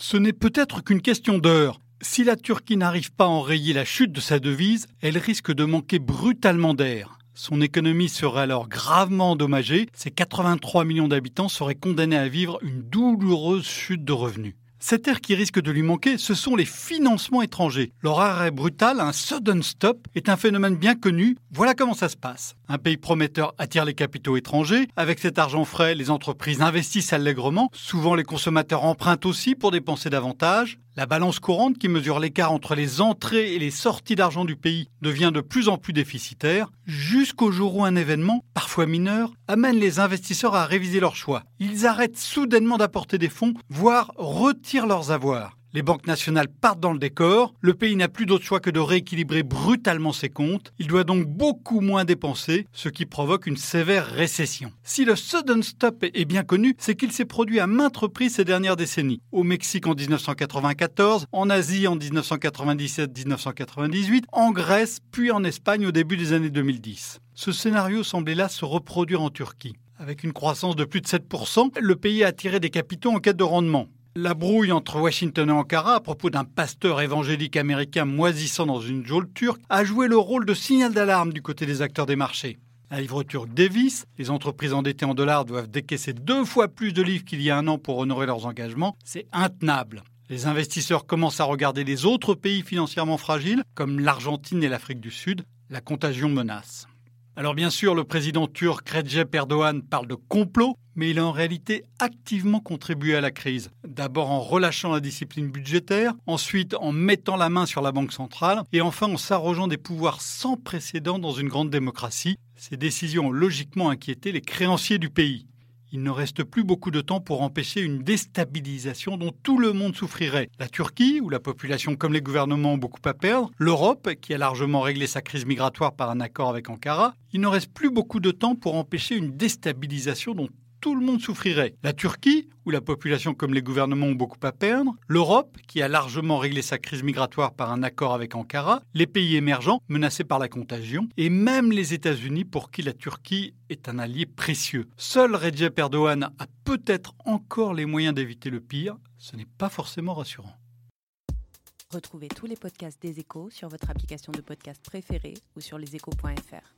Ce n'est peut-être qu'une question d'heure. Si la Turquie n'arrive pas à enrayer la chute de sa devise, elle risque de manquer brutalement d'air. Son économie serait alors gravement endommagée, ses 83 millions d'habitants seraient condamnés à vivre une douloureuse chute de revenus. Cet air qui risque de lui manquer, ce sont les financements étrangers. Leur arrêt brutal, un sudden stop, est un phénomène bien connu. Voilà comment ça se passe. Un pays prometteur attire les capitaux étrangers. Avec cet argent frais, les entreprises investissent allègrement. Souvent, les consommateurs empruntent aussi pour dépenser davantage. La balance courante, qui mesure l'écart entre les entrées et les sorties d'argent du pays, devient de plus en plus déficitaire, jusqu'au jour où un événement, parfois mineur, amène les investisseurs à réviser leurs choix. Ils arrêtent soudainement d'apporter des fonds, voire retirent leurs avoirs. Les banques nationales partent dans le décor, le pays n'a plus d'autre choix que de rééquilibrer brutalement ses comptes, il doit donc beaucoup moins dépenser, ce qui provoque une sévère récession. Si le sudden stop est bien connu, c'est qu'il s'est produit à maintes reprises ces dernières décennies. Au Mexique en 1994, en Asie en 1997-1998, en Grèce, puis en Espagne au début des années 2010. Ce scénario semblait là se reproduire en Turquie. Avec une croissance de plus de 7%, le pays a attiré des capitaux en quête de rendement. La brouille entre Washington et Ankara à propos d'un pasteur évangélique américain moisissant dans une geôle turque a joué le rôle de signal d'alarme du côté des acteurs des marchés. Un livre turc dévisse, les entreprises endettées en dollars doivent décaisser deux fois plus de livres qu'il y a un an pour honorer leurs engagements, c'est intenable. Les investisseurs commencent à regarder les autres pays financièrement fragiles, comme l'Argentine et l'Afrique du Sud. La contagion menace. Alors bien sûr, le président turc Recep Erdogan parle de complot, mais il a en réalité activement contribué à la crise. D'abord en relâchant la discipline budgétaire, ensuite en mettant la main sur la Banque centrale, et enfin en s'arrogeant des pouvoirs sans précédent dans une grande démocratie. Ces décisions ont logiquement inquiété les créanciers du pays il ne reste plus beaucoup de temps pour empêcher une déstabilisation dont tout le monde souffrirait. La Turquie, où la population comme les gouvernements ont beaucoup à perdre, l'Europe, qui a largement réglé sa crise migratoire par un accord avec Ankara, il ne reste plus beaucoup de temps pour empêcher une déstabilisation dont tout le monde souffrirait. La Turquie, où la population comme les gouvernements ont beaucoup à perdre, l'Europe, qui a largement réglé sa crise migratoire par un accord avec Ankara, les pays émergents menacés par la contagion, et même les États-Unis pour qui la Turquie est un allié précieux. Seul Recep Erdogan a peut-être encore les moyens d'éviter le pire, ce n'est pas forcément rassurant. Retrouvez tous les podcasts des échos sur votre application de podcast préférée ou sur leséchos.fr.